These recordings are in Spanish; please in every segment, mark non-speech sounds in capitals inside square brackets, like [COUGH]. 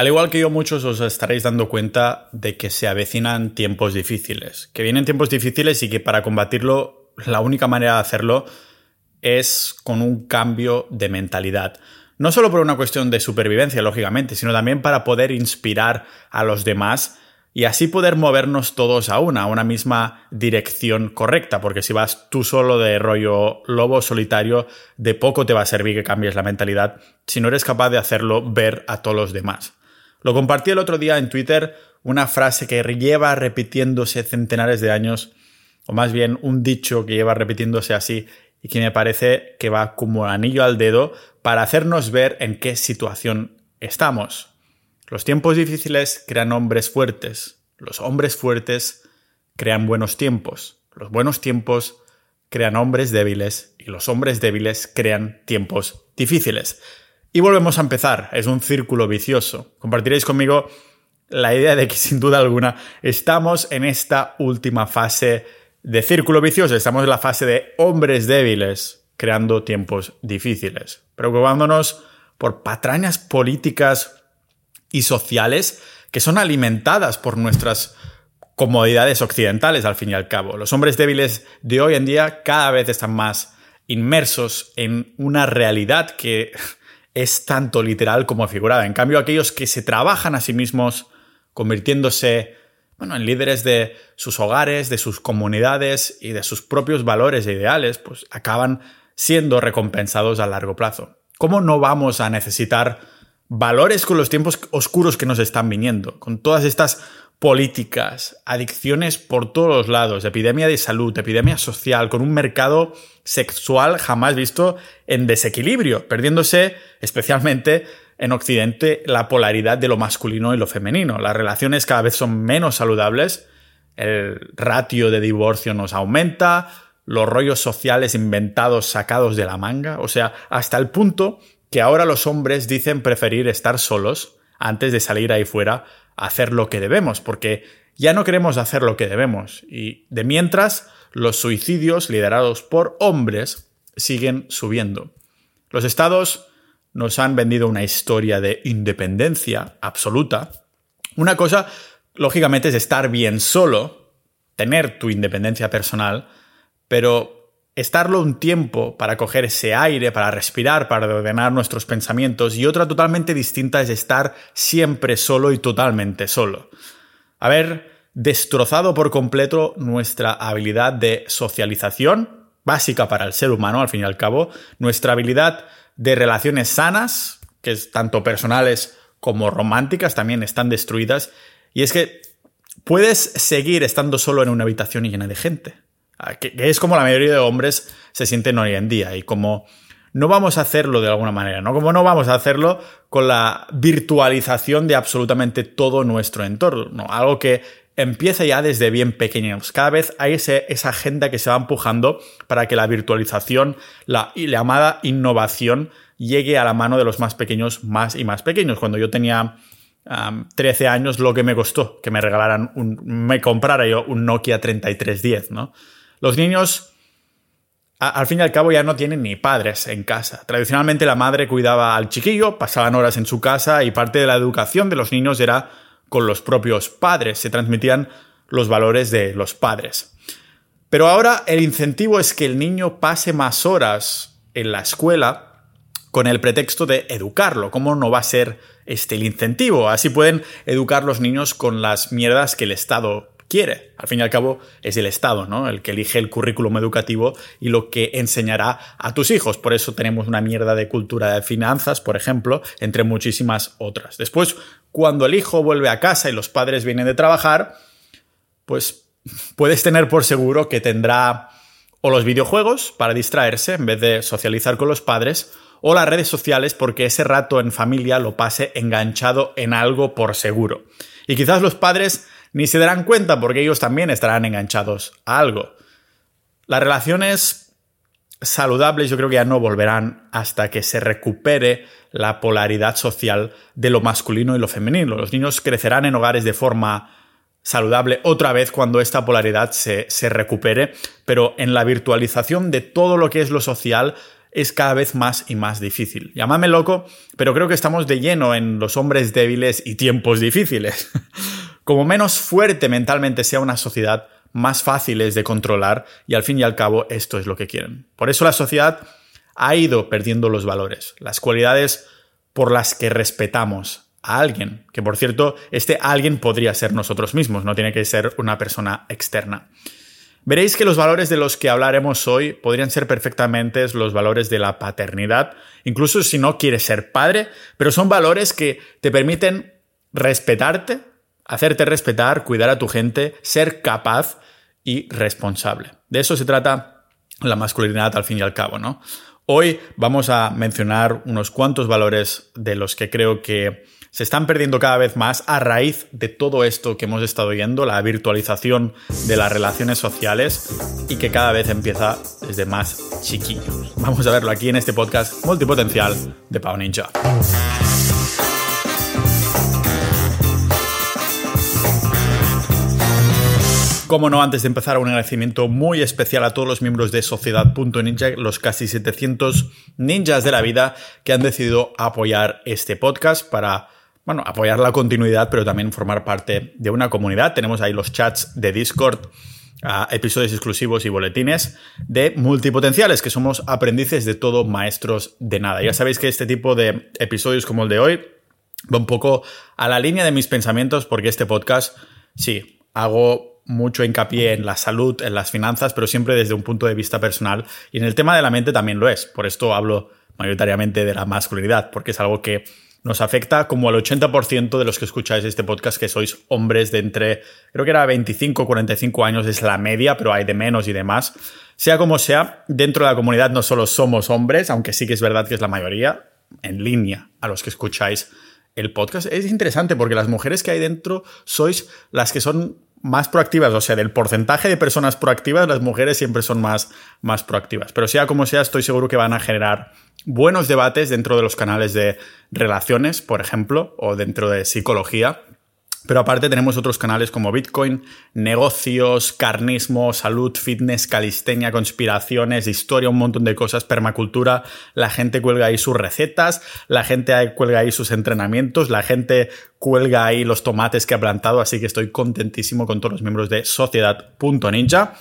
Al igual que yo, muchos os estaréis dando cuenta de que se avecinan tiempos difíciles, que vienen tiempos difíciles y que para combatirlo la única manera de hacerlo es con un cambio de mentalidad. No solo por una cuestión de supervivencia, lógicamente, sino también para poder inspirar a los demás y así poder movernos todos a una, a una misma dirección correcta, porque si vas tú solo de rollo lobo solitario, de poco te va a servir que cambies la mentalidad si no eres capaz de hacerlo ver a todos los demás. Lo compartí el otro día en Twitter, una frase que lleva repitiéndose centenares de años, o más bien un dicho que lleva repitiéndose así y que me parece que va como anillo al dedo para hacernos ver en qué situación estamos. Los tiempos difíciles crean hombres fuertes, los hombres fuertes crean buenos tiempos, los buenos tiempos crean hombres débiles y los hombres débiles crean tiempos difíciles. Y volvemos a empezar, es un círculo vicioso. Compartiréis conmigo la idea de que sin duda alguna estamos en esta última fase de círculo vicioso, estamos en la fase de hombres débiles, creando tiempos difíciles, preocupándonos por patrañas políticas y sociales que son alimentadas por nuestras comodidades occidentales al fin y al cabo. Los hombres débiles de hoy en día cada vez están más inmersos en una realidad que es tanto literal como figurada. En cambio, aquellos que se trabajan a sí mismos convirtiéndose bueno, en líderes de sus hogares, de sus comunidades y de sus propios valores e ideales, pues acaban siendo recompensados a largo plazo. ¿Cómo no vamos a necesitar valores con los tiempos oscuros que nos están viniendo? Con todas estas políticas, adicciones por todos los lados, epidemia de salud, epidemia social, con un mercado sexual jamás visto en desequilibrio, perdiéndose especialmente en Occidente la polaridad de lo masculino y lo femenino. Las relaciones cada vez son menos saludables, el ratio de divorcio nos aumenta, los rollos sociales inventados sacados de la manga, o sea, hasta el punto que ahora los hombres dicen preferir estar solos antes de salir ahí fuera hacer lo que debemos, porque ya no queremos hacer lo que debemos. Y de mientras, los suicidios liderados por hombres siguen subiendo. Los estados nos han vendido una historia de independencia absoluta. Una cosa, lógicamente, es estar bien solo, tener tu independencia personal, pero estarlo un tiempo para coger ese aire, para respirar, para ordenar nuestros pensamientos, y otra totalmente distinta es estar siempre solo y totalmente solo. Haber destrozado por completo nuestra habilidad de socialización, básica para el ser humano al fin y al cabo, nuestra habilidad de relaciones sanas, que es tanto personales como románticas, también están destruidas, y es que puedes seguir estando solo en una habitación llena de gente Ah, que, es como la mayoría de hombres se sienten hoy en día y como no vamos a hacerlo de alguna manera, ¿no? Como no vamos a hacerlo con la virtualización de absolutamente todo nuestro entorno, algo que empieza ya desde bien pequeños. Cada vez hay esa agenda que se va empujando para que la virtualización, la, la llamada innovación, llegue a la mano de los más pequeños, más y más pequeños. Cuando yo tenía 13 años, lo que me costó que me regalaran un, me comprara yo un Nokia 3310, ¿no? Los niños, al fin y al cabo, ya no tienen ni padres en casa. Tradicionalmente la madre cuidaba al chiquillo, pasaban horas en su casa y parte de la educación de los niños era con los propios padres, se transmitían los valores de los padres. Pero ahora el incentivo es que el niño pase más horas en la escuela con el pretexto de educarlo. ¿Cómo no va a ser este el incentivo? Así pueden educar los niños con las mierdas que el Estado quiere. Al fin y al cabo es el Estado, ¿no? El que elige el currículum educativo y lo que enseñará a tus hijos. Por eso tenemos una mierda de cultura de finanzas, por ejemplo, entre muchísimas otras. Después, cuando el hijo vuelve a casa y los padres vienen de trabajar, pues puedes tener por seguro que tendrá o los videojuegos para distraerse en vez de socializar con los padres, o las redes sociales porque ese rato en familia lo pase enganchado en algo por seguro. Y quizás los padres ni se darán cuenta porque ellos también estarán enganchados a algo. Las relaciones saludables yo creo que ya no volverán hasta que se recupere la polaridad social de lo masculino y lo femenino. Los niños crecerán en hogares de forma saludable otra vez cuando esta polaridad se, se recupere, pero en la virtualización de todo lo que es lo social es cada vez más y más difícil. Llámame loco, pero creo que estamos de lleno en los hombres débiles y tiempos difíciles. [LAUGHS] Como menos fuerte mentalmente sea una sociedad, más fácil es de controlar y al fin y al cabo esto es lo que quieren. Por eso la sociedad ha ido perdiendo los valores, las cualidades por las que respetamos a alguien, que por cierto, este alguien podría ser nosotros mismos, no tiene que ser una persona externa. Veréis que los valores de los que hablaremos hoy podrían ser perfectamente los valores de la paternidad, incluso si no quieres ser padre, pero son valores que te permiten respetarte, hacerte respetar, cuidar a tu gente, ser capaz y responsable. De eso se trata la masculinidad al fin y al cabo, ¿no? Hoy vamos a mencionar unos cuantos valores de los que creo que se están perdiendo cada vez más a raíz de todo esto que hemos estado viendo, la virtualización de las relaciones sociales y que cada vez empieza desde más chiquillos. Vamos a verlo aquí en este podcast multipotencial de Pau Ninja. Como no, antes de empezar, un agradecimiento muy especial a todos los miembros de Sociedad.ninja, los casi 700 ninjas de la vida que han decidido apoyar este podcast para, bueno, apoyar la continuidad, pero también formar parte de una comunidad. Tenemos ahí los chats de Discord, episodios exclusivos y boletines de multipotenciales, que somos aprendices de todo, maestros de nada. Ya sabéis que este tipo de episodios como el de hoy va un poco a la línea de mis pensamientos, porque este podcast, sí, hago mucho hincapié en la salud, en las finanzas, pero siempre desde un punto de vista personal. Y en el tema de la mente también lo es. Por esto hablo mayoritariamente de la masculinidad, porque es algo que nos afecta como al 80% de los que escucháis este podcast, que sois hombres de entre, creo que era 25 45 años, es la media, pero hay de menos y de más. Sea como sea, dentro de la comunidad no solo somos hombres, aunque sí que es verdad que es la mayoría, en línea a los que escucháis el podcast. Es interesante porque las mujeres que hay dentro sois las que son más proactivas, o sea, del porcentaje de personas proactivas, las mujeres siempre son más, más proactivas. Pero sea como sea, estoy seguro que van a generar buenos debates dentro de los canales de relaciones, por ejemplo, o dentro de psicología, pero aparte tenemos otros canales como Bitcoin, negocios, carnismo, salud, fitness, calistenia, conspiraciones, historia, un montón de cosas, permacultura. La gente cuelga ahí sus recetas, la gente cuelga ahí sus entrenamientos, la gente cuelga ahí los tomates que ha plantado, así que estoy contentísimo con todos los miembros de Sociedad.ninja.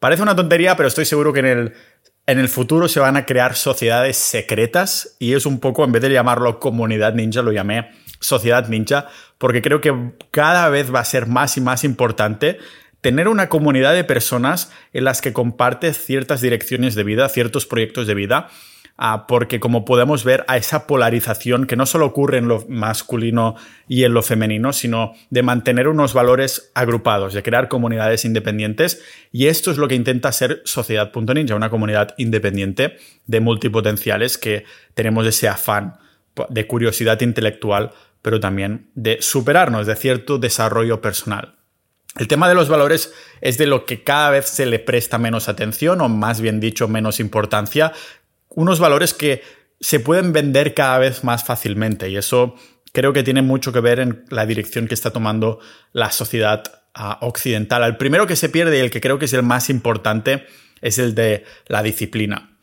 Parece una tontería, pero estoy seguro que en el en el futuro se van a crear sociedades secretas y es un poco, en vez de llamarlo comunidad ninja, lo llamé sociedad ninja, porque creo que cada vez va a ser más y más importante tener una comunidad de personas en las que compartes ciertas direcciones de vida, ciertos proyectos de vida, Ah, porque como podemos ver a esa polarización que no solo ocurre en lo masculino y en lo femenino, sino de mantener unos valores agrupados, de crear comunidades independientes. Y esto es lo que intenta ser Sociedad.ninja, una comunidad independiente de multipotenciales que tenemos ese afán de curiosidad intelectual, pero también de superarnos, de cierto desarrollo personal. El tema de los valores es de lo que cada vez se le presta menos atención o más bien dicho menos importancia unos valores que se pueden vender cada vez más fácilmente y eso creo que tiene mucho que ver en la dirección que está tomando la sociedad ah, occidental. El primero que se pierde y el que creo que es el más importante es el de la disciplina.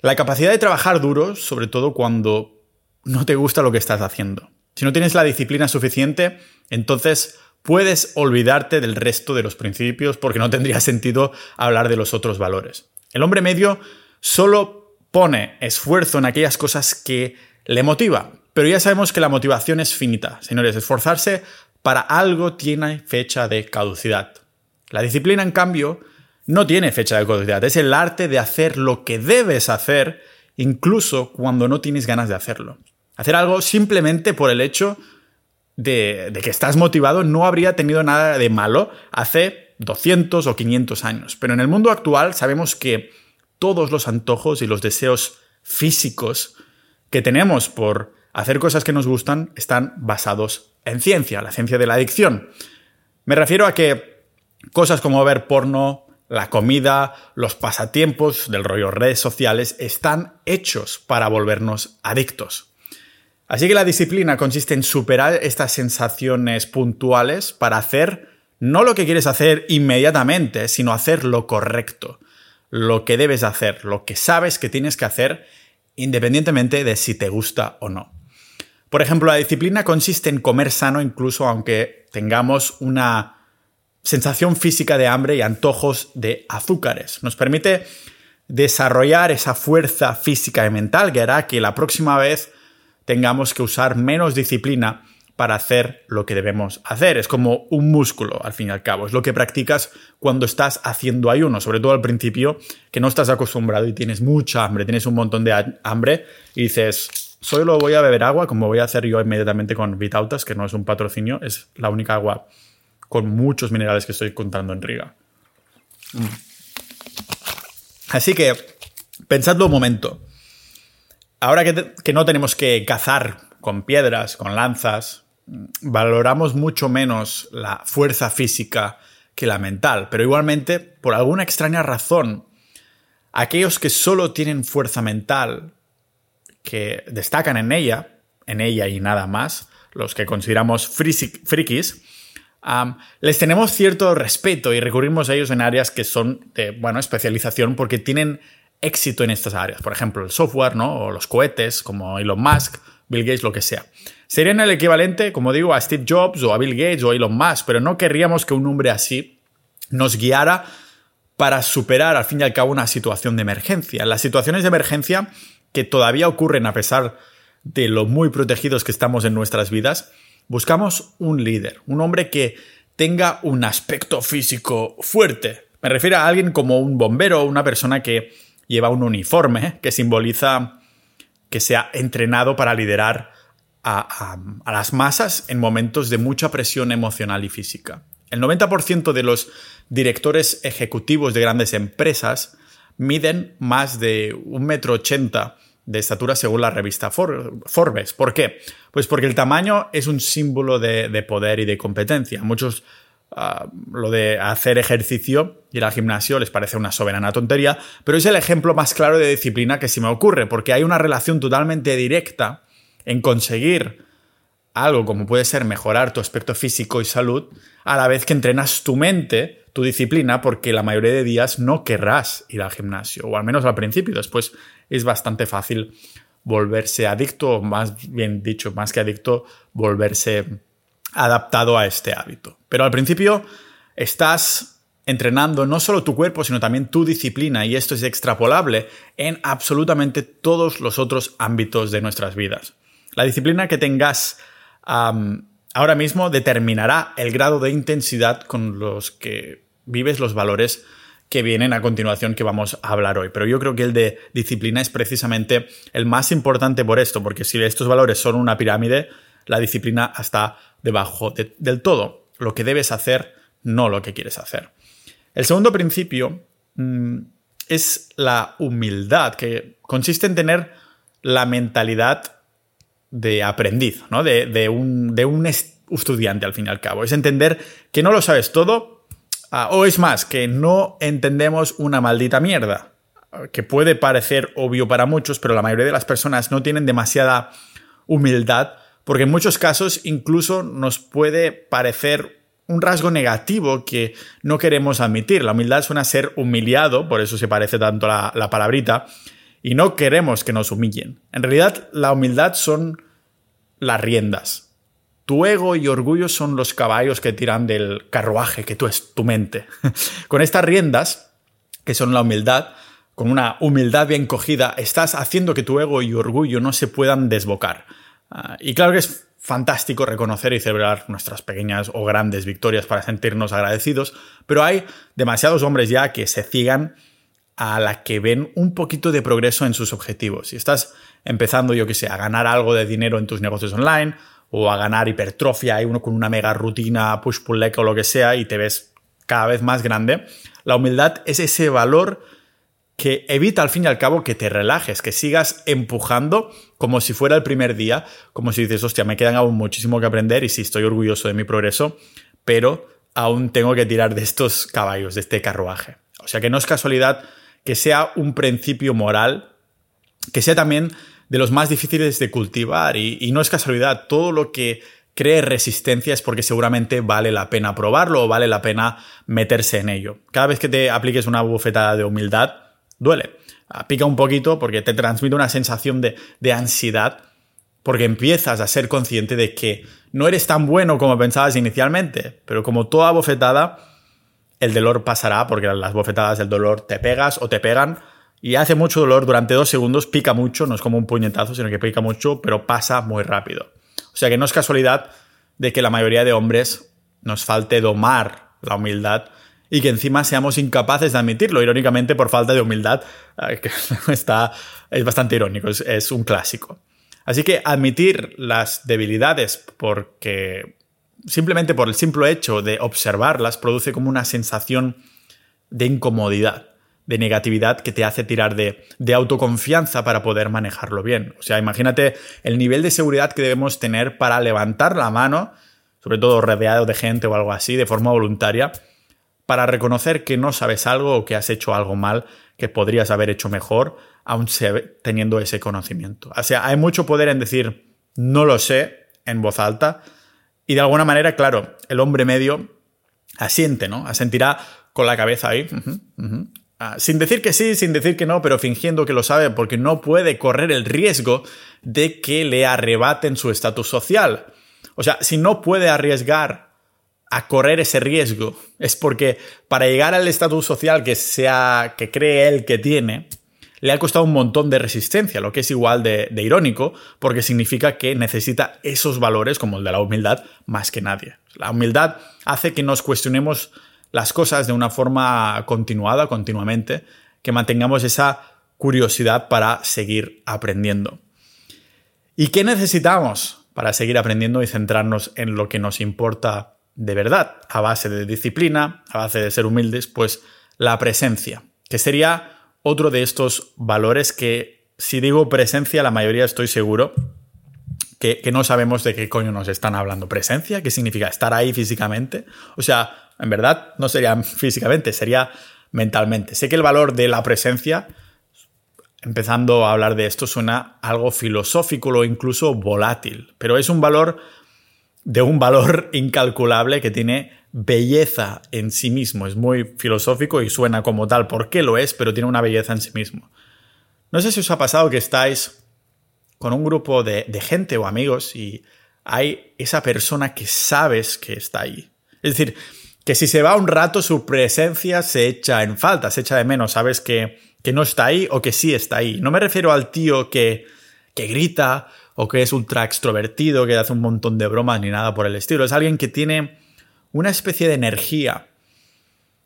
La capacidad de trabajar duro, sobre todo cuando no te gusta lo que estás haciendo. Si no tienes la disciplina suficiente, entonces puedes olvidarte del resto de los principios porque no tendría [LAUGHS] sentido hablar de los otros valores. El hombre medio solo pone esfuerzo en aquellas cosas que le motiva. Pero ya sabemos que la motivación es finita. Señores, esforzarse para algo tiene fecha de caducidad. La disciplina, en cambio, no tiene fecha de caducidad. Es el arte de hacer lo que debes hacer incluso cuando no tienes ganas de hacerlo. Hacer algo simplemente por el hecho de, que estás motivado no habría tenido nada de malo hace 200 o 500 años. Pero en el mundo actual sabemos que todos los antojos y los deseos físicos que tenemos por hacer cosas que nos gustan están basados en ciencia, la ciencia de la adicción. Me refiero a que cosas como ver porno, la comida, los pasatiempos del rollo redes sociales están hechos para volvernos adictos. Así que la disciplina consiste en superar estas sensaciones puntuales para hacer no lo que quieres hacer inmediatamente, sino hacer lo correcto lo que debes hacer, lo que sabes que tienes que hacer, independientemente de si te gusta o no. Por ejemplo, la disciplina consiste en comer sano incluso aunque tengamos una sensación física de hambre y antojos de azúcares. Nos permite desarrollar esa fuerza física y mental que hará que la próxima vez tengamos que usar menos disciplina para hacer lo que debemos hacer. Es como un músculo, al fin y al cabo. Es lo que practicas cuando estás haciendo ayuno, sobre todo al principio, que no estás acostumbrado y tienes mucha hambre, tienes un montón de hambre y dices, solo voy a beber agua, como voy a hacer yo inmediatamente con Vitautas, que no es un patrocinio, es la única agua con muchos minerales que estoy contando en Riga. Mm. Así que, pensadlo un momento. Ahora que, que no tenemos que cazar con piedras, con lanzas, valoramos mucho menos la fuerza física que la mental, pero igualmente, por alguna extraña razón, aquellos que solo tienen fuerza mental, que destacan en ella, en ella y nada más, los que consideramos frikis, les tenemos cierto respeto y recurrimos a ellos en áreas que son de bueno, especialización porque tienen éxito en estas áreas. Por ejemplo, el software, ¿no? O los cohetes, como Elon Musk, Bill Gates, lo que sea. Serían el equivalente, como digo, a Steve Jobs o a Bill Gates o a Elon Musk, pero no querríamos que un hombre así nos guiara para superar al fin y al cabo una situación de emergencia. Las situaciones de emergencia que todavía ocurren a pesar de lo muy protegidos que estamos en nuestras vidas, buscamos un líder, un hombre que tenga un aspecto físico fuerte. Me refiero a alguien como un bombero una persona que lleva un uniforme que simboliza que sea entrenado para liderar a, las masas en momentos de mucha presión emocional y física. El 90% de los directores ejecutivos de grandes empresas miden más de un metro ochenta de estatura según la revista Forbes. ¿Por qué? Pues porque el tamaño es un símbolo de, poder y de competencia. Muchos ah, lo de hacer ejercicio, ir al gimnasio, les parece una soberana tontería, pero es el ejemplo más claro de disciplina que se me ocurre, porque hay una relación totalmente directa en conseguir algo como puede ser mejorar tu aspecto físico y salud, a la vez que entrenas tu mente, tu disciplina, porque la mayoría de días no querrás ir al gimnasio, o al menos al principio, después es bastante fácil volverse adicto, o más bien dicho, más que adicto, volverse adaptado a este hábito. Pero al principio estás entrenando no solo tu cuerpo, sino también tu disciplina, y esto es extrapolable en absolutamente todos los otros ámbitos de nuestras vidas. La disciplina que tengas ahora mismo determinará el grado de intensidad con los que vives los valores que vienen a continuación que vamos a hablar hoy. Pero yo creo que el de disciplina es precisamente el más importante por esto, porque si estos valores son una pirámide, la disciplina está debajo del todo. Lo que debes hacer, no lo que quieres hacer. El segundo principio mm, es la humildad, que consiste en tener la mentalidad de aprendiz, ¿no? De, un, de, un, estudiante al fin y al cabo. Es entender que no lo sabes todo, ah, o es más, que no entendemos una maldita mierda, que puede parecer obvio para muchos, pero la mayoría de las personas no tienen demasiada humildad, porque en muchos casos incluso nos puede parecer un rasgo negativo que no queremos admitir. La humildad suena a ser humillado, por eso se parece tanto la, la palabrita, y no queremos que nos humillen. En realidad, la humildad son las riendas. Tu ego y orgullo son los caballos que tiran del carruaje que tú es tu mente. [LAUGHS] con estas riendas, que son la humildad, con una humildad bien cogida, estás haciendo que tu ego y orgullo no se puedan desbocar. Ah, y claro que es fantástico reconocer y celebrar nuestras pequeñas o grandes victorias para sentirnos agradecidos, pero hay demasiados hombres ya que se ciegan a la que ven un poquito de progreso en sus objetivos. Si estás empezando, yo que sé, a ganar algo de dinero en tus negocios online o a ganar hipertrofia y uno con una mega rutina, push-pull leg o lo que sea y te ves cada vez más grande, la humildad es ese valor que evita al fin y al cabo que te relajes, que sigas empujando como si fuera el primer día, como si dices, hostia, me quedan aún muchísimo que aprender y sí, estoy orgulloso de mi progreso, pero aún tengo que tirar de estos caballos, de este carruaje. O sea que no es casualidad que sea un principio moral, que sea también de los más difíciles de cultivar. Y, no es casualidad, todo lo que cree resistencia es porque seguramente vale la pena probarlo o vale la pena meterse en ello. Cada vez que te apliques una bufetada de humildad, duele. Ah, pica un poquito porque te transmite una sensación de, de ansiedad porque empiezas a ser consciente de que no eres tan bueno como pensabas inicialmente, pero como toda bofetada, el dolor pasará porque las bofetadas del dolor te pegas o te pegan y hace mucho dolor durante dos segundos, pica mucho, no es como un puñetazo, sino que pica mucho, pero pasa muy rápido. O sea que no es casualidad de que la mayoría de hombres nos falte domar la humildad y que encima seamos incapaces de admitirlo, irónicamente por falta de humildad, que [LAUGHS] está, es bastante irónico, es, un clásico. Así que admitir las debilidades porque simplemente por el simple hecho de observarlas produce como una sensación de incomodidad, de negatividad que te hace tirar de, de, autoconfianza para poder manejarlo bien. O sea, imagínate el nivel de seguridad que debemos tener para levantar la mano, sobre todo rodeado de gente o algo así, de forma voluntaria, para reconocer que no sabes algo o que has hecho algo mal que podrías haber hecho mejor, aún teniendo ese conocimiento. O sea, hay mucho poder en decir no lo sé en voz alta y de alguna manera, claro, el hombre medio asiente, ¿no? Asentirá con la cabeza ahí, ah, sin decir que sí, sin decir que no, pero fingiendo que lo sabe porque no puede correr el riesgo de que le arrebaten su estatus social. O sea, si no puede arriesgar a correr ese riesgo es porque para llegar al estatus social que sea que cree él que tiene le ha costado un montón de resistencia, lo que es igual de, irónico, porque significa que necesita esos valores, como el de la humildad, más que nadie. La humildad hace que nos cuestionemos las cosas de una forma continuada, continuamente, que mantengamos esa curiosidad para seguir aprendiendo. ¿Y qué necesitamos para seguir aprendiendo y centrarnos en lo que nos importa de verdad, a base de disciplina, a base de ser humildes, pues la presencia, que sería otro de estos valores que, si digo presencia, la mayoría estoy seguro que, no sabemos de qué coño nos están hablando. ¿Presencia? ¿Qué significa? ¿Estar ahí físicamente? O sea, en verdad no sería [LAUGHS] físicamente, sería mentalmente. Sé que el valor de la presencia, empezando a hablar de esto, suena algo filosófico o incluso volátil, pero es un valor de un valor incalculable que tiene belleza en sí mismo. Es muy filosófico y suena como tal. ¿Por qué lo es? Pero tiene una belleza en sí mismo. No sé si os ha pasado que estáis con un grupo de, gente o amigos y hay esa persona que sabes que está ahí. Es decir, que si se va un rato su presencia se echa en falta, se echa de menos, sabes que, que no está ahí o que sí está ahí. No me refiero al tío que, que grita o que es ultra extrovertido, que hace un montón de bromas ni nada por el estilo. Es alguien que tiene una especie de energía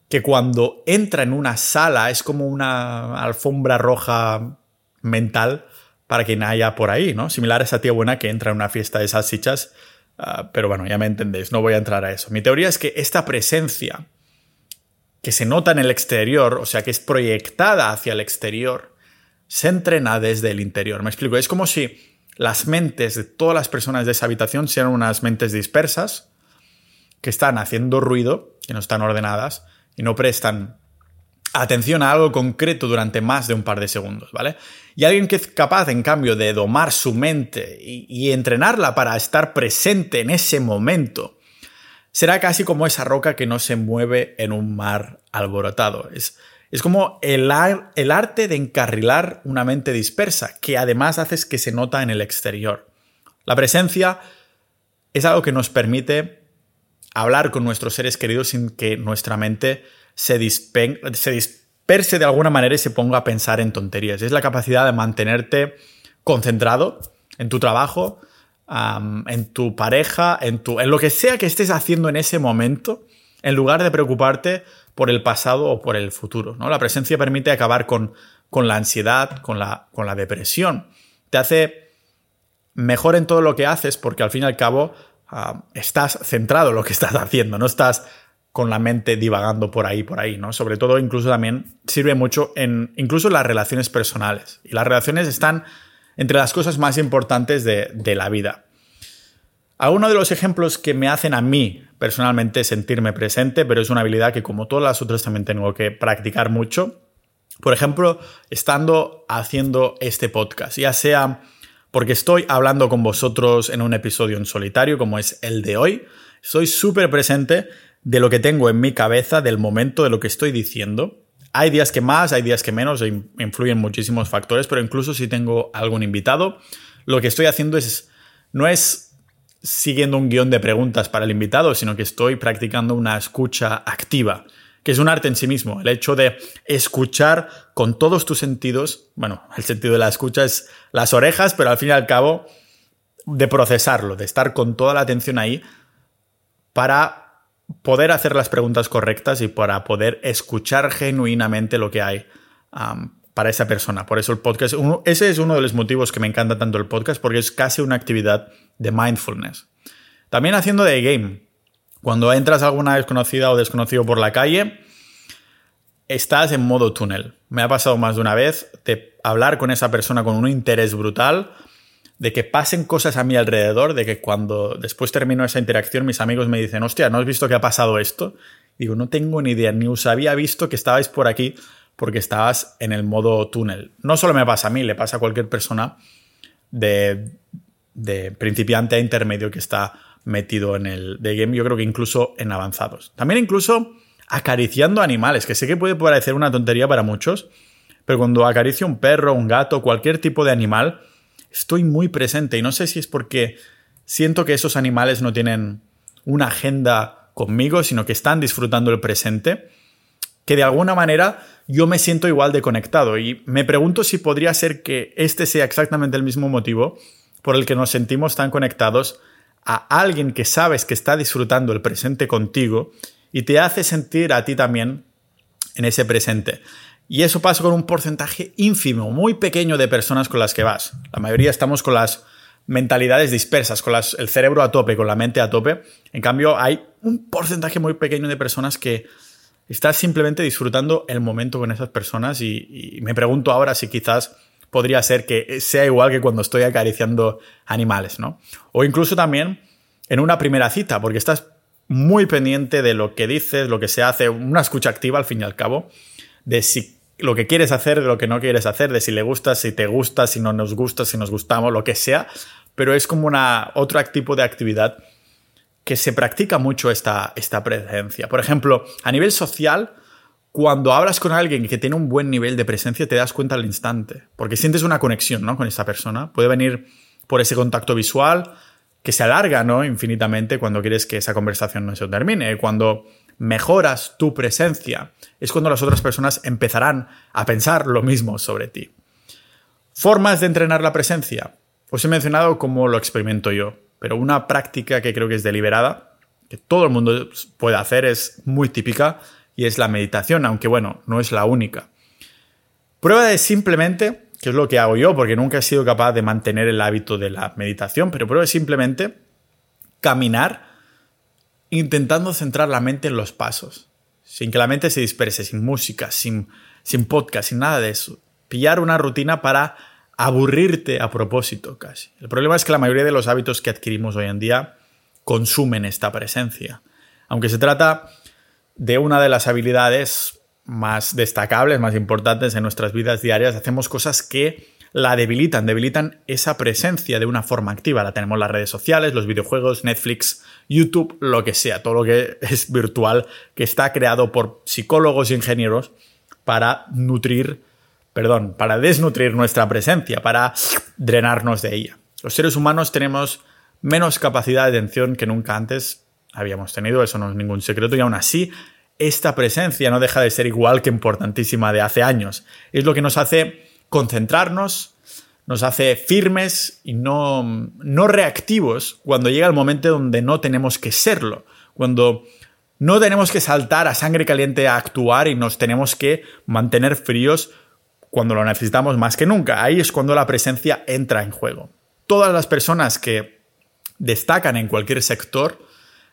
que cuando entra en una sala es como una alfombra roja mental para quien haya por ahí, ¿no? Similar a esa tía buena que entra en una fiesta de salsichas, uh, pero bueno, ya me entendéis, no voy a entrar a eso. Mi teoría es que esta presencia que se nota en el exterior, o sea, que es proyectada hacia el exterior, se entrena desde el interior. Me explico, es como si las mentes de todas las personas de esa habitación sean unas mentes dispersas, que están haciendo ruido, que no están ordenadas y no prestan atención a algo concreto durante más de un par de segundos, ¿vale? Y alguien que es capaz, en cambio, de domar su mente y, y entrenarla para estar presente en ese momento, será casi como esa roca que no se mueve en un mar alborotado. Es, es como el, arte de encarrilar una mente dispersa, que además haces que se nota en el exterior. La presencia es algo que nos permite hablar con nuestros seres queridos sin que nuestra mente se, se disperse de alguna manera y se ponga a pensar en tonterías. Es la capacidad de mantenerte concentrado en tu trabajo, en tu pareja, en, tu, en lo que sea que estés haciendo en ese momento, en lugar de preocuparte por el pasado o por el futuro. ¿no? La presencia permite acabar con, con la ansiedad, con la, con la depresión. Te hace mejor en todo lo que haces porque al fin y al cabo ah, estás centrado en lo que [LAUGHS] estás haciendo, no estás con la mente divagando por ahí, por ahí, ¿no? Sobre todo, incluso también sirve mucho en incluso las relaciones personales. Y las relaciones están entre las cosas más importantes de, de la vida. Algunos de los ejemplos que me hacen a mí personalmente sentirme presente, pero es una habilidad que como todas las otras también tengo que practicar mucho. Por ejemplo, estando haciendo este podcast, ya sea porque estoy hablando con vosotros en un episodio en solitario como es el de hoy. Soy súper presente de lo que tengo en mi cabeza, del momento, de lo que estoy diciendo. Hay días que más, hay días que menos, influyen muchísimos factores, pero incluso si tengo algún invitado, lo que estoy haciendo es, no es siguiendo un guion de preguntas para el invitado, sino que estoy practicando una escucha activa, que es un arte en sí mismo. El hecho de escuchar con todos tus sentidos, bueno, el sentido de la escucha es las orejas, pero al fin y al cabo de procesarlo, de estar con toda la atención ahí para poder hacer las preguntas correctas y para poder escuchar genuinamente lo que hay para esa persona. Por eso el podcast, ese es uno de los motivos que me encanta tanto el podcast, porque es casi una actividad de mindfulness. También haciendo de game. Cuando entras a alguna desconocida o desconocido por la calle, estás en modo túnel. Me ha pasado más de una vez de hablar con esa persona con un interés brutal de que pasen cosas a mi alrededor, de que cuando después termino esa interacción mis amigos me dicen, hostia, ¿no has visto que ha pasado esto? Digo, no tengo ni idea, ni os había visto que estabais por aquí porque estabas en el modo túnel. No solo me pasa a mí, le pasa a cualquier persona de, de principiante a intermedio que está metido en el de game, yo creo que incluso en avanzados. También incluso acariciando animales, que sé que puede parecer una tontería para muchos, pero cuando acaricio un perro, un gato, cualquier tipo de animal, estoy muy presente y no sé si es porque siento que esos animales no tienen una agenda conmigo, sino que están disfrutando el presente, que de alguna manera yo me siento igual de conectado y me pregunto si podría ser que este sea exactamente el mismo motivo por el que nos sentimos tan conectados a alguien que sabes que está disfrutando el presente contigo y te hace sentir a ti también en ese presente. Y eso pasa con un porcentaje ínfimo, muy pequeño de personas con las que vas. La mayoría estamos con las mentalidades dispersas, con el cerebro a tope, con la mente a tope. En cambio, hay un porcentaje muy pequeño de personas que estás simplemente disfrutando el momento con esas personas y, me pregunto ahora si quizás podría ser que sea igual que cuando estoy acariciando animales, ¿no? O incluso también en una primera cita, porque estás muy pendiente de lo que dices, lo que se hace, una escucha activa al fin y al cabo, de si lo que quieres hacer, de lo que no quieres hacer, de si le gusta, si te gusta, si no nos gusta, si nos gustamos, lo que sea, pero es como una, otro tipo de actividad que se practica mucho esta, esta presencia. Por ejemplo, a nivel social, cuando hablas con alguien que tiene un buen nivel de presencia, te das cuenta al instante, porque sientes una conexión ¿no? con esta persona. Puede venir por ese contacto visual que se alarga ¿no? infinitamente cuando quieres que esa conversación no se termine, cuando mejoras tu presencia, es cuando las otras personas empezarán a pensar lo mismo sobre ti. Formas de entrenar la presencia. Os he mencionado cómo lo experimento yo, pero una práctica que creo que es deliberada, que todo el mundo puede hacer, es muy típica y es la meditación, aunque bueno, no es la única. Prueba de simplemente, que es lo que hago yo, porque nunca he sido capaz de mantener el hábito de la meditación, pero prueba de simplemente caminar intentando centrar la mente en los pasos, sin que la mente se disperse, sin música, sin, sin podcast, sin nada de eso. Pillar una rutina para aburrirte a propósito casi. El problema es que la mayoría de los hábitos que adquirimos hoy en día consumen esta presencia. Aunque se trata de una de las habilidades más destacables, más importantes en nuestras vidas diarias, hacemos cosas que la debilitan, debilitan esa presencia de una forma activa. La tenemos en las redes sociales, los videojuegos, Netflix, YouTube, lo que sea, todo lo que [LAUGHS] es virtual, que está creado por psicólogos y ingenieros para nutrir, perdón, para desnutrir nuestra presencia, para drenarnos de ella. Los seres humanos tenemos menos capacidad de atención que nunca antes habíamos tenido, eso no es ningún secreto, y aún así esta presencia no deja de ser igual que importantísima de hace años. Es lo que nos hace concentrarnos, nos hace firmes y no, no reactivos cuando llega el momento donde no tenemos que serlo, cuando no tenemos que saltar a sangre caliente a actuar y nos tenemos que mantener fríos cuando lo necesitamos más que nunca. Ahí es cuando la presencia entra en juego. Todas las personas que destacan en cualquier sector,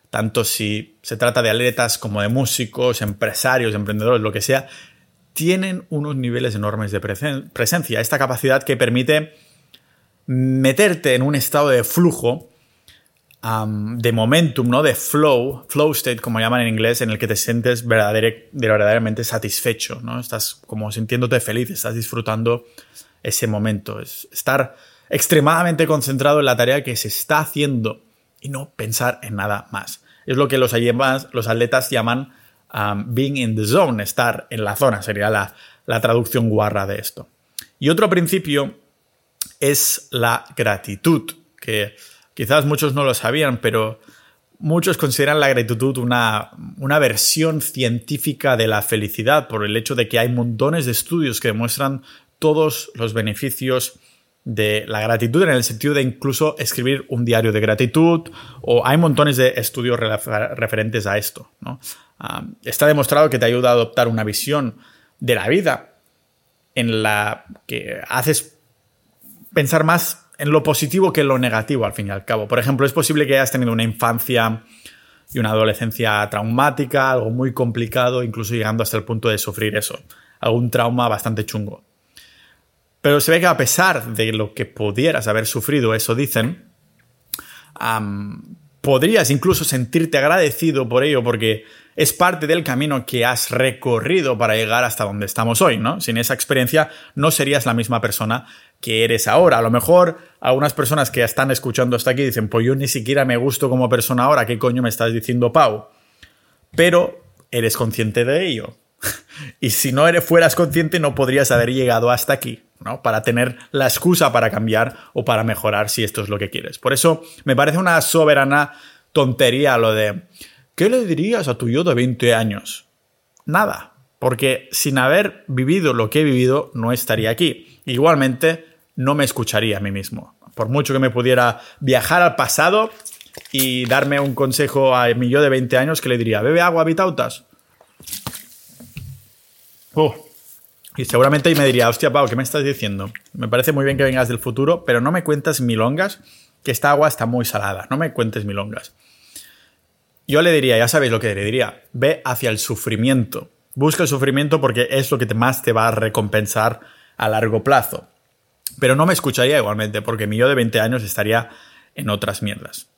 tanto si se trata de atletas como de músicos, empresarios, emprendedores, lo que sea, tienen unos niveles enormes de presencia. Esta capacidad que permite meterte en un estado de flujo, de momentum, ¿no? De flow, flow state, como llaman en inglés, en el que te sientes verdaderamente satisfecho, ¿no? Estás como sintiéndote feliz, estás disfrutando ese momento. Es estar extremadamente concentrado en la tarea que se está haciendo y no pensar en nada más. Es lo que los, los atletas llaman being in the zone, estar en la zona, sería la, la traducción guarra de esto. Y otro principio es la gratitud, que quizás muchos no lo sabían, pero muchos consideran la gratitud una, una, versión científica de la felicidad por el hecho de que hay montones de estudios que demuestran todos los beneficios de la gratitud en el sentido de incluso escribir un diario de gratitud o hay montones de estudios referentes a esto. Está demostrado que te ayuda a adoptar una visión de la vida en la que haces pensar más en lo positivo que en lo negativo, al fin y al cabo. Por ejemplo, es posible que hayas tenido una infancia y una adolescencia traumática, algo muy complicado, incluso llegando hasta el punto de sufrir eso, algún trauma bastante chungo. Pero se ve que a pesar de lo que pudieras haber sufrido, eso dicen, podrías incluso sentirte agradecido por ello porque es parte del camino que has recorrido para llegar hasta donde estamos hoy, ¿no? Sin esa experiencia no serías la misma persona que eres ahora. A lo mejor algunas personas que están escuchando hasta aquí dicen, pues yo ni siquiera me gusto como persona ahora, ¿qué coño me estás diciendo, Pau? Pero eres consciente de ello. [LAUGHS] y si no fueras consciente no podrías haber llegado hasta aquí. Para tener la excusa para cambiar o para mejorar si esto es lo que quieres. Por eso me parece una soberana tontería lo de ¿qué le dirías a tu yo de 20 años? Nada, porque sin haber vivido lo que he vivido no estaría aquí. Igualmente no me escucharía a mí mismo. Por mucho que me pudiera viajar al pasado y darme un consejo a mi yo de 20 años que le diría, bebe agua, vitautas. Oh, y seguramente me diría, hostia, Pau, ¿qué me estás diciendo? Me parece muy bien que vengas del futuro, pero no me cuentas milongas, que esta agua está muy salada. No me cuentes milongas. Yo le diría, ya sabéis lo que le diría, ve hacia el sufrimiento. Busca el sufrimiento porque es lo que más te va a recompensar a largo plazo. Pero no me escucharía igualmente, porque mi yo de 20 años estaría en otras mierdas.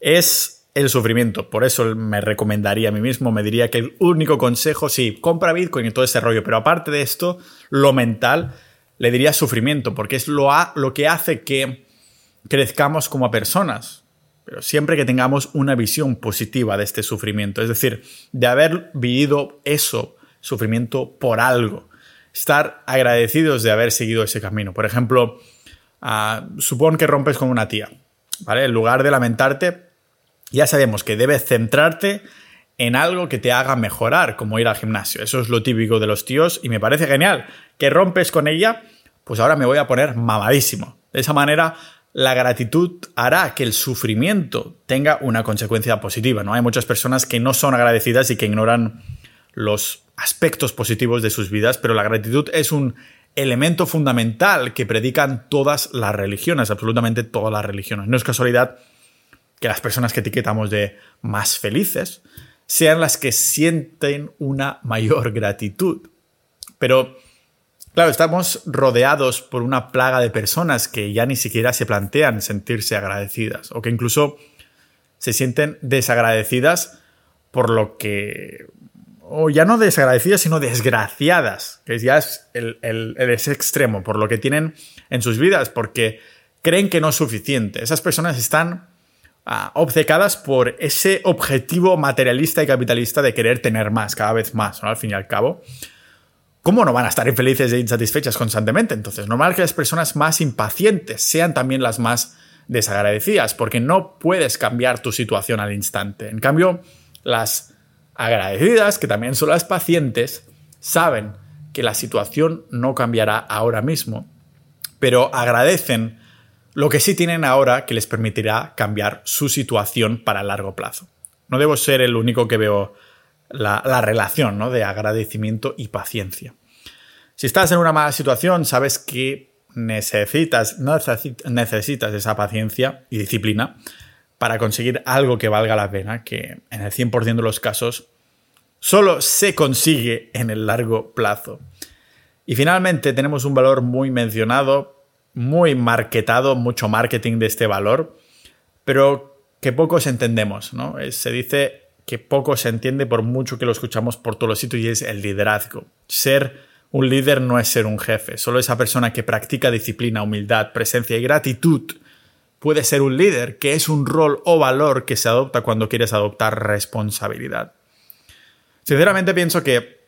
Es el sufrimiento. Por eso me recomendaría a mí mismo, me diría que el único consejo, sí, compra Bitcoin y todo ese rollo, pero aparte de esto, lo mental, le diría sufrimiento, porque es lo, lo que hace que crezcamos como personas. Pero siempre que tengamos una visión positiva de este sufrimiento, es decir, de haber vivido eso, sufrimiento por algo, estar agradecidos de haber seguido ese camino. Por ejemplo, uh, supón que rompes con una tía, ¿vale? En lugar de lamentarte, ya sabemos que debes centrarte en algo que te haga mejorar, como ir al gimnasio. Eso es lo típico de los tíos y me parece genial. Que rompes con ella, pues ahora me voy a poner mamadísimo. De esa manera, la gratitud hará que el sufrimiento tenga una consecuencia positiva. ¿no? Hay muchas personas que no son agradecidas y que ignoran los aspectos positivos de sus vidas, pero la gratitud es un elemento fundamental que predican todas las religiones, absolutamente todas las religiones. No es casualidad que las personas que etiquetamos de más felices sean las que sienten una mayor gratitud. Pero, claro, estamos rodeados por una plaga de personas que ya ni siquiera se plantean sentirse agradecidas o que incluso se sienten desagradecidas por lo que... o ya no desagradecidas, sino desgraciadas, que ya es el, el, ese extremo, por lo que tienen en sus vidas, porque creen que no es suficiente. Esas personas están obcecadas por ese objetivo materialista y capitalista de querer tener más, cada vez más, ¿no? Al fin y al cabo. ¿Cómo no van a estar infelices e insatisfechas constantemente? Entonces, normal que las personas más impacientes sean también las más desagradecidas, porque no puedes cambiar tu situación al instante. En cambio, las agradecidas, que también son las pacientes, saben que la situación no cambiará ahora mismo, pero agradecen lo que sí tienen ahora que les permitirá cambiar su situación para largo plazo. No debo ser el único que veo la, relación ¿no? de agradecimiento y paciencia. Si estás en una mala situación, sabes que necesitas, necesitas esa paciencia y disciplina para conseguir algo que valga la pena, que en el 100% de los casos solo se consigue en el largo plazo. Y finalmente tenemos un valor muy mencionado muy marketado, mucho marketing de este valor, pero que pocos entendemos, ¿no? Se dice que poco se entiende por mucho que lo escuchamos por todos los sitios y es el liderazgo. Ser Un líder no es ser un jefe, solo esa persona que practica disciplina, humildad, presencia y gratitud puede ser un líder, que es un rol o valor que se adopta cuando quieres adoptar responsabilidad. Sinceramente pienso que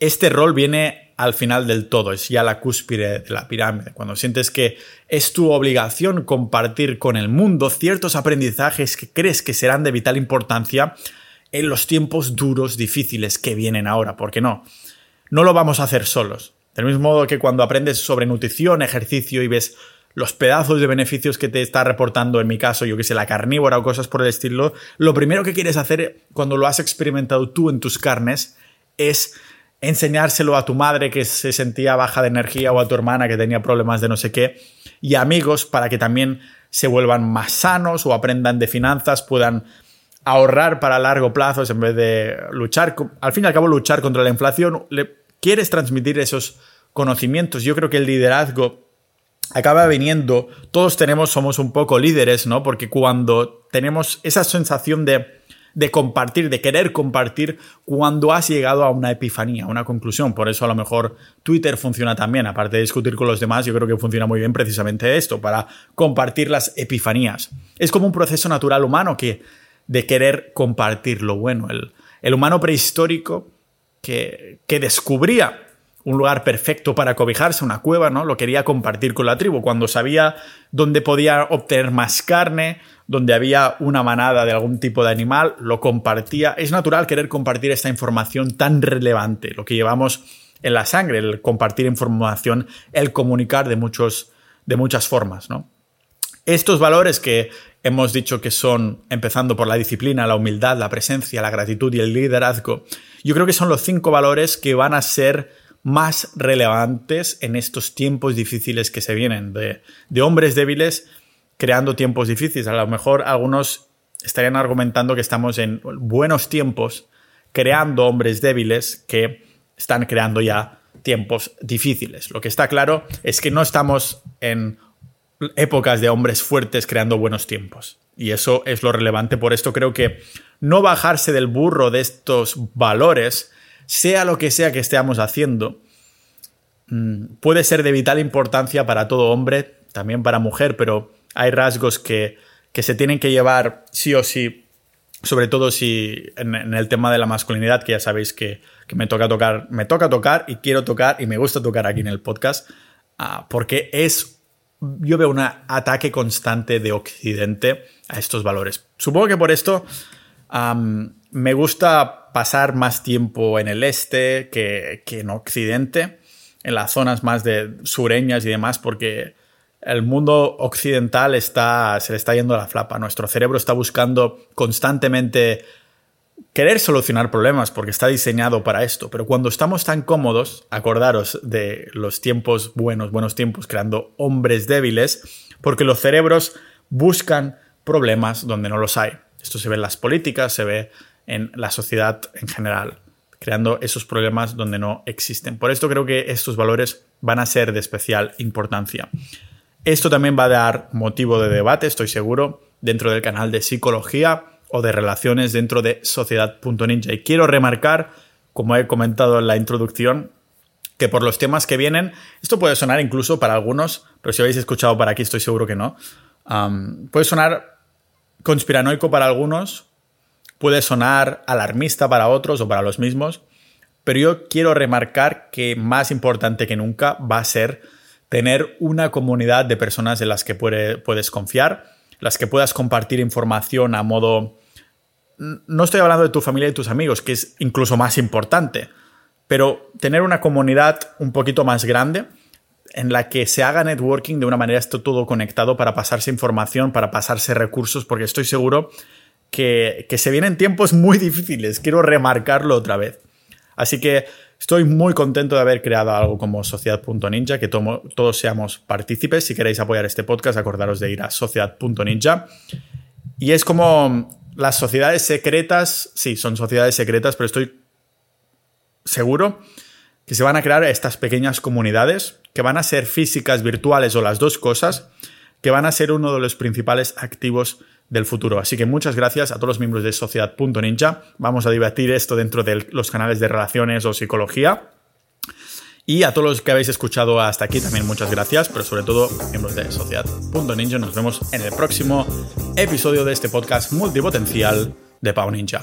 este rol viene al final del todo, es ya la cúspide de la pirámide, cuando sientes que es tu obligación compartir con el mundo ciertos aprendizajes que crees que serán de vital importancia en los tiempos duros, difíciles que vienen ahora, ¿por qué no? No lo vamos a hacer solos. Del mismo modo que cuando aprendes sobre nutrición, ejercicio y ves los pedazos de beneficios que te está reportando, en mi caso, yo que sé, la carnívora o cosas por el estilo, lo primero que quieres hacer cuando lo has experimentado tú en tus carnes es enseñárselo a tu madre que se sentía baja de energía o a tu hermana que tenía problemas de no sé qué y amigos para que también se vuelvan más sanos o aprendan de finanzas, puedan ahorrar para largo plazo en vez de luchar, al fin y al cabo luchar contra la inflación, quieres transmitir esos conocimientos. Yo creo que el liderazgo acaba viniendo, todos tenemos, somos un poco líderes, ¿no? Porque cuando tenemos esa sensación de, de compartir, de querer compartir, cuando has llegado a una epifanía, una conclusión. Por eso a lo mejor Twitter funciona también, aparte de discutir con los demás, yo creo que funciona muy bien precisamente esto, para compartir las epifanías. Es como un proceso natural humano que de querer compartir lo bueno. El, el humano prehistórico que, que descubría un lugar perfecto para cobijarse, una cueva, ¿no? Lo quería compartir con la tribu. Cuando sabía dónde podía obtener más carne, donde había una manada de algún tipo de animal, lo compartía. Es natural querer compartir esta información tan relevante, lo que llevamos en la sangre, el compartir información, el comunicar de, muchos, de muchas formas, ¿no? Estos valores que hemos dicho que son, empezando por la disciplina, la humildad, la presencia, la gratitud y el liderazgo, yo creo que son los cinco valores que van a ser más relevantes en estos tiempos difíciles que se vienen, de, hombres débiles creando tiempos difíciles. A lo mejor algunos estarían argumentando que estamos en buenos tiempos creando hombres débiles que están creando ya tiempos difíciles. Lo que está claro es que no estamos en épocas de hombres fuertes creando buenos tiempos. Y eso es lo relevante. Por esto creo que no bajarse del burro de estos valores sea lo que sea que estemos haciendo, mm, puede ser de vital importancia para todo hombre, también para mujer, pero hay rasgos que, se tienen que llevar sí o sí, sobre todo si en, el tema de la masculinidad, que ya sabéis que, me toca tocar, me toca tocar y quiero tocar y me gusta tocar aquí en el podcast, ah, porque es, yo veo un ataque constante de Occidente a estos valores. Supongo que por esto me gusta pasar más tiempo en el este que, en Occidente, en las zonas más de sureñas y demás, porque el mundo occidental está, se le está yendo la flapa. Nuestro cerebro está buscando constantemente querer solucionar problemas porque está diseñado para esto. Pero cuando estamos tan cómodos, acordaros de los tiempos buenos, buenos tiempos, creando hombres débiles, porque los cerebros buscan problemas donde no los hay. Esto se ve en las políticas, se ve en la sociedad en general, creando esos problemas donde no existen. Por esto creo que estos valores van a ser de especial importancia. Esto también va a dar motivo de debate, estoy seguro, dentro del canal de psicología o de relaciones dentro de sociedad.ninja. Y quiero remarcar, como he comentado en la introducción, que por los temas que vienen, esto puede sonar incluso para algunos, pero si habéis escuchado para aquí estoy seguro que no, puede sonar conspiranoico para algunos, puede sonar alarmista para otros o para los mismos, pero yo quiero remarcar que más importante que nunca va a ser tener una comunidad de personas en las que puedes confiar, las que puedas compartir información a modo... No estoy hablando de tu familia y tus amigos, que es incluso más importante, pero tener una comunidad un poquito más grande en la que se haga networking de una manera esto todo conectado para pasarse información, para pasarse recursos, porque estoy seguro que, se vienen tiempos muy difíciles. Quiero remarcarlo otra vez. Así que estoy muy contento de haber creado algo como Sociedad.ninja, que todos seamos partícipes. Si queréis apoyar este podcast, acordaros de ir a Sociedad.ninja. Y es como las sociedades secretas, sí, son sociedades secretas, pero estoy seguro que se van a crear estas pequeñas comunidades que van a ser físicas, virtuales o las dos cosas, que van a ser uno de los principales activos del futuro. Así que muchas gracias a todos los miembros de Sociedad.ninja. Vamos a debatir esto dentro de los canales de relaciones o psicología. Y a todos los que habéis escuchado hasta aquí también muchas gracias, pero sobre todo miembros de Sociedad.ninja. Nos vemos en el próximo episodio de este podcast multipotencial de Pau Ninja.